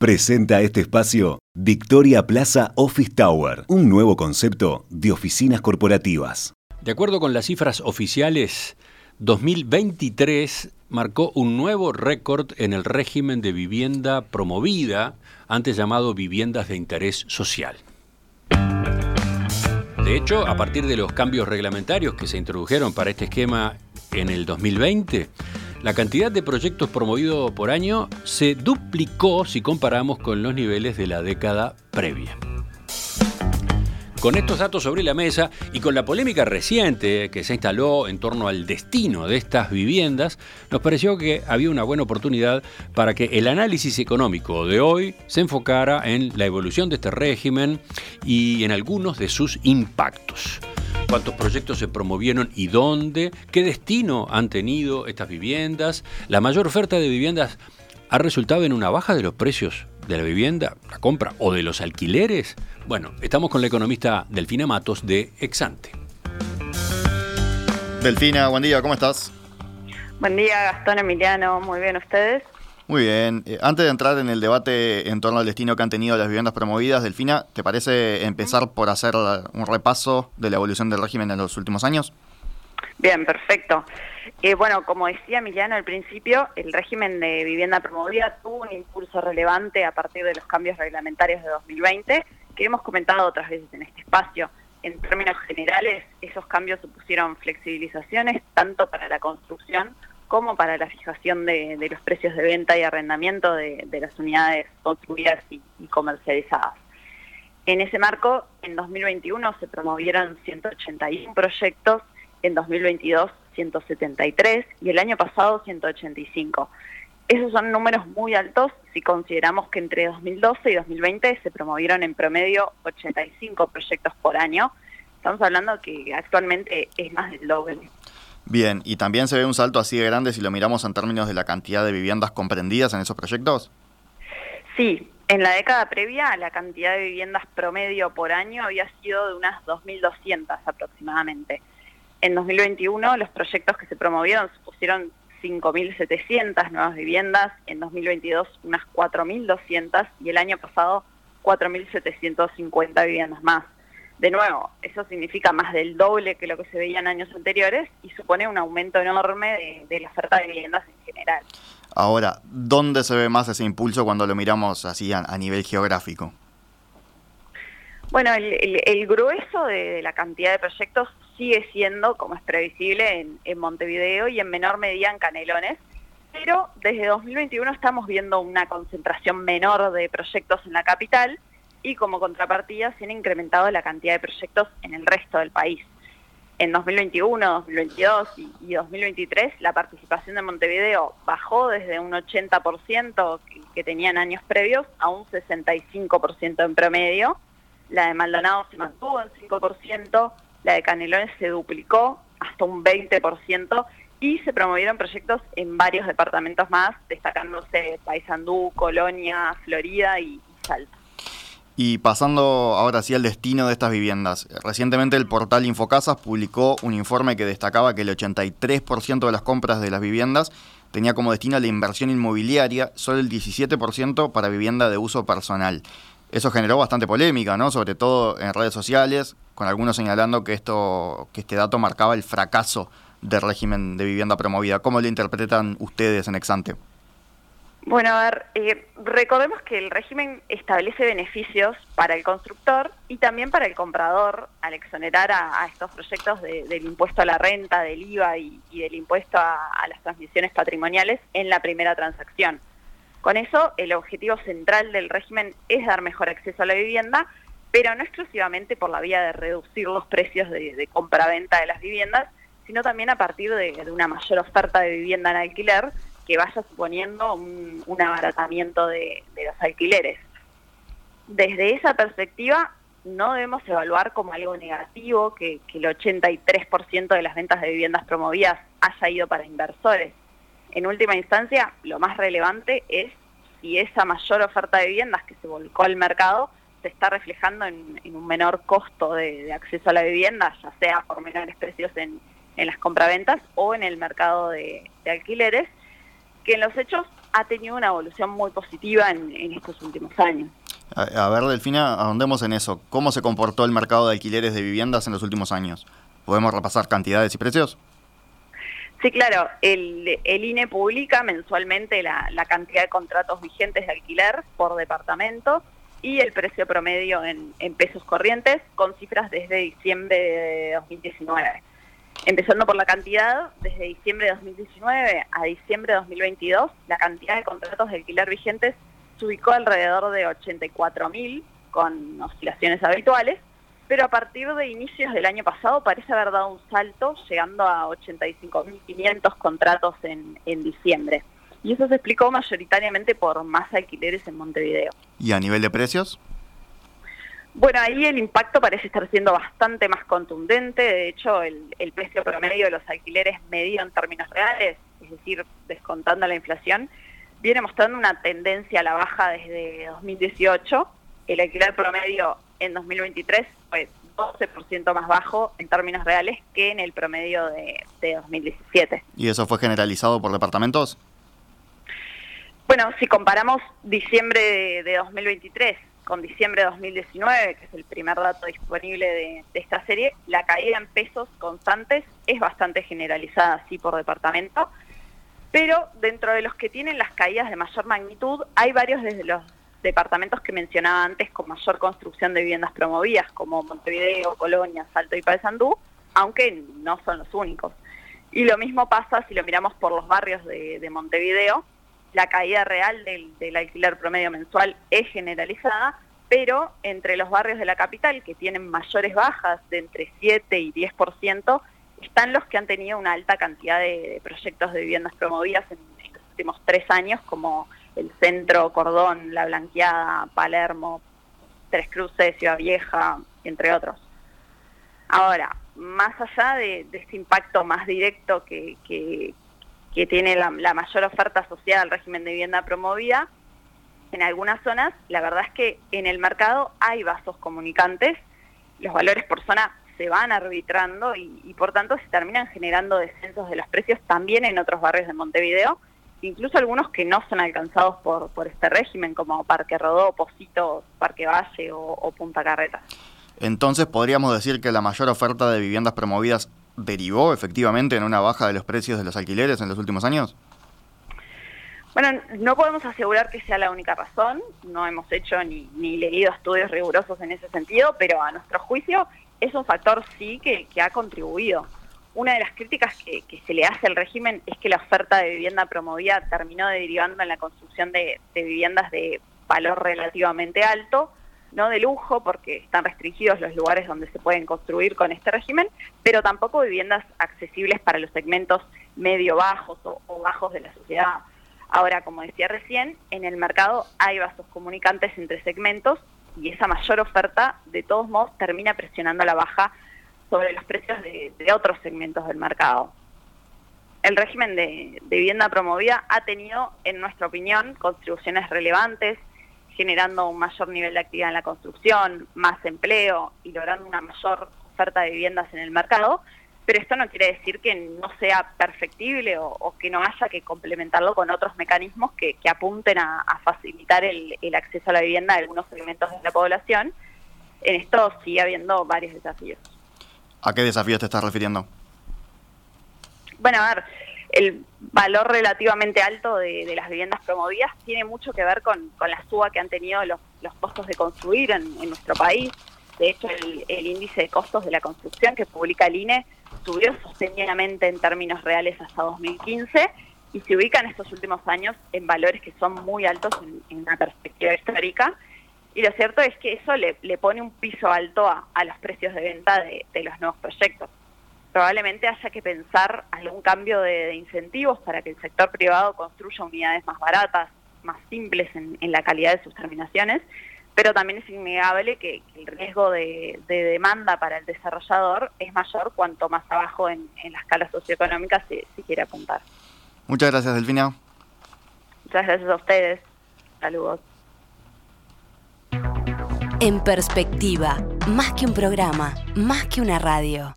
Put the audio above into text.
Presenta este espacio Victoria Plaza Office Tower, un nuevo concepto de oficinas corporativas. De acuerdo con las cifras oficiales, 2023 marcó un nuevo récord en el régimen de vivienda promovida, antes llamado viviendas de interés social. De hecho, a partir de los cambios reglamentarios que se introdujeron para este esquema en el 2020, la cantidad de proyectos promovidos por año se duplicó si comparamos con los niveles de la década previa. Con estos datos sobre la mesa y con la polémica reciente que se instaló en torno al destino de estas viviendas, nos pareció que había una buena oportunidad para que el análisis económico de hoy se enfocara en la evolución de este régimen y en algunos de sus impactos. ¿Cuántos proyectos se promovieron y dónde? ¿Qué destino han tenido estas viviendas? ¿La mayor oferta de viviendas ha resultado en una baja de los precios de la vivienda, la compra o de los alquileres? Bueno, estamos con la economista Delfina Matos de Exante. Delfina, buen día, ¿cómo estás? Buen día, Gastón Emiliano, muy bien, ¿ustedes? Muy bien. Eh, antes de entrar en el debate en torno al destino que han tenido las viviendas promovidas, Delfina, ¿te parece empezar por hacer un repaso de la evolución del régimen en los últimos años? Bien, perfecto. Eh, bueno, como decía Emiliano al principio, el régimen de vivienda promovida tuvo un impulso relevante a partir de los cambios reglamentarios de 2020 que hemos comentado otras veces en este espacio. En términos generales, esos cambios supusieron flexibilizaciones tanto para la construcción como para la fijación de, los precios de venta y arrendamiento de, las unidades construidas y, y, comercializadas. En ese marco, en 2021 se promovieron 181 proyectos, en 2022 173 y el año pasado 185. Esos son números muy altos si consideramos que entre 2012 y 2020 se promovieron en promedio 85 proyectos por año. Estamos hablando que actualmente es más del doble. Bien, ¿y también se ve un salto así de grande si lo miramos en términos de la cantidad de viviendas comprendidas en esos proyectos? Sí, en la década previa la cantidad de viviendas promedio por año había sido de unas 2.200 aproximadamente. En 2021 los proyectos que se promovieron supusieron 5.700 nuevas viviendas, en 2022 unas 4.200 y el año pasado 4.750 viviendas más. De nuevo, eso significa más del doble que lo que se veía en años anteriores y supone un aumento enorme de, la oferta de viviendas en general. Ahora, ¿dónde se ve más ese impulso cuando lo miramos así a, nivel geográfico? Bueno, el, grueso de, la cantidad de proyectos sigue siendo, como es previsible, en, Montevideo y en menor medida en Canelones, pero desde 2021 estamos viendo una concentración menor de proyectos en la capital y como contrapartida se han incrementado la cantidad de proyectos en el resto del país. En 2021, 2022 y, 2023 la participación de Montevideo bajó desde un 80% que, que tenían años previos a un 65% en promedio. La de Maldonado se mantuvo en 5%, la de Canelones se duplicó hasta un 20% y se promovieron proyectos en varios departamentos más, destacándose Paysandú, Colonia, Florida y, Salta. Y pasando ahora sí al destino de estas viviendas. Recientemente el portal Infocasas publicó un informe que destacaba que el 83% de las compras de las viviendas tenía como destino la inversión inmobiliaria, solo el 17% para vivienda de uso personal. Eso generó bastante polémica, ¿no? Sobre todo en redes sociales, con algunos señalando que esto, que este dato marcaba el fracaso del régimen de vivienda promovida. ¿Cómo lo interpretan ustedes en Exante? Bueno, a ver, eh, recordemos que el régimen establece beneficios para el constructor y también para el comprador al exonerar a, estos proyectos del impuesto a la renta, del IVA y, del impuesto a las transmisiones patrimoniales en la primera transacción. Con eso, el objetivo central del régimen es dar mejor acceso a la vivienda, pero no exclusivamente por la vía de reducir los precios de, compra-venta de las viviendas, sino también a partir de, una mayor oferta de vivienda en alquiler que vaya suponiendo un, abaratamiento de, los alquileres. Desde esa perspectiva, no debemos evaluar como algo negativo que, que el 83% de las ventas de viviendas promovidas haya ido para inversores en última instancia, lo más relevante es si esa mayor oferta de viviendas que se volcó al mercado se está reflejando en, un menor costo de, acceso a la vivienda, ya sea por menores precios en, las compraventas o en el mercado de, alquileres, que en los hechos ha tenido una evolución muy positiva en, estos últimos años. A, ver, Delfina, ahondemos en eso. ¿Cómo se comportó el mercado de alquileres de viviendas en los últimos años? ¿Podemos repasar cantidades y precios? Sí, claro. El, INE publica mensualmente la, cantidad de contratos vigentes de alquiler por departamento y el precio promedio en, en pesos corrientes con cifras desde diciembre de 2019. Empezando por la cantidad, desde diciembre de 2019 a diciembre de 2022, la cantidad de contratos de alquiler vigentes se ubicó alrededor de 84.000, con oscilaciones habituales, pero a partir de inicios del año pasado parece haber dado un salto, llegando a 85.500 contratos en, en diciembre. Y eso se explicó mayoritariamente por más alquileres en Montevideo. ¿Y a nivel de precios? Bueno, ahí el impacto parece estar siendo bastante más contundente. De hecho, el, precio promedio de los alquileres medido en términos reales, es decir, descontando la inflación, viene mostrando una tendencia a la baja desde 2018. El alquiler promedio en 2023 fue 12% más bajo en términos reales que en el promedio de, 2017. ¿Y eso fue generalizado por departamentos? Bueno, si comparamos diciembre de, de 2023 con diciembre de 2019, que es el primer dato disponible de, esta serie, la caída en pesos constantes es bastante generalizada, así por departamento, pero dentro de los que tienen las caídas de mayor magnitud, hay varios desde los departamentos que mencionaba antes con mayor construcción de viviendas promovidas, como Montevideo, Colonia, Salto y Paysandú, aunque no son los únicos. Y lo mismo pasa si lo miramos por los barrios de Montevideo, la caída real del, alquiler promedio mensual es generalizada, pero entre los barrios de la capital que tienen mayores bajas de entre 7 y 10%, están los que han tenido una alta cantidad de, proyectos de viviendas promovidas en, estos últimos tres años, como el Centro, Cordón, La Blanqueada, Palermo, Tres Cruces, Ciudad Vieja, entre otros. Ahora, más allá de, este impacto más directo que, que tiene la, mayor oferta asociada al régimen de vivienda promovida, en algunas zonas, la verdad es que en el mercado hay vasos comunicantes, los valores por zona se van arbitrando y, por tanto se terminan generando descensos de los precios también en otros barrios de Montevideo, incluso algunos que no son alcanzados por, por este régimen, como Parque Rodó, Posito, Parque Valle o Punta Carreta. Entonces podríamos decir que la mayor oferta de viviendas promovidas derivó efectivamente en una baja de los precios de los alquileres en los últimos años? Bueno, no podemos asegurar que sea la única razón, no hemos hecho ni, ni leído estudios rigurosos en ese sentido, pero a nuestro juicio es un factor sí que, ha contribuido. Una de las críticas que, se le hace al régimen es que la oferta de vivienda promovida terminó derivando en la construcción de viviendas de valor relativamente alto, no de lujo porque están restringidos los lugares donde se pueden construir con este régimen, pero tampoco viviendas accesibles para los segmentos medio bajos o, bajos de la sociedad. Ahora, como decía recién, en el mercado hay vasos comunicantes entre segmentos y esa mayor oferta, de todos modos, termina presionando la baja sobre los precios de, otros segmentos del mercado. El régimen de vivienda promovida ha tenido, en nuestra opinión, contribuciones relevantes generando un mayor nivel de actividad en la construcción, más empleo y logrando una mayor oferta de viviendas en el mercado, pero esto no quiere decir que no sea perfectible o, que no haya que complementarlo con otros mecanismos que, apunten a, facilitar el, acceso a la vivienda de algunos segmentos de la población. En esto sigue habiendo varios desafíos. ¿A qué desafíos te estás refiriendo? Bueno, a ver, el valor relativamente alto de, las viviendas promovidas tiene mucho que ver con, la suba que han tenido los, costos de construir en, nuestro país. De hecho, el, índice de costos de la construcción que publica el INE subió sostenidamente en términos reales hasta 2015 y se ubica en estos últimos años en valores que son muy altos en, una perspectiva histórica. Y lo cierto es que eso le, pone un piso alto a, los precios de venta de los nuevos proyectos probablemente haya que pensar algún cambio de, incentivos para que el sector privado construya unidades más baratas, más simples en, la calidad de sus terminaciones, pero también es innegable que, el riesgo de, demanda para el desarrollador es mayor cuanto más abajo en, la escala socioeconómica se, se quiere apuntar. Muchas gracias, Delfina. Muchas gracias a ustedes. Saludos. En perspectiva, más que un programa, más que una radio.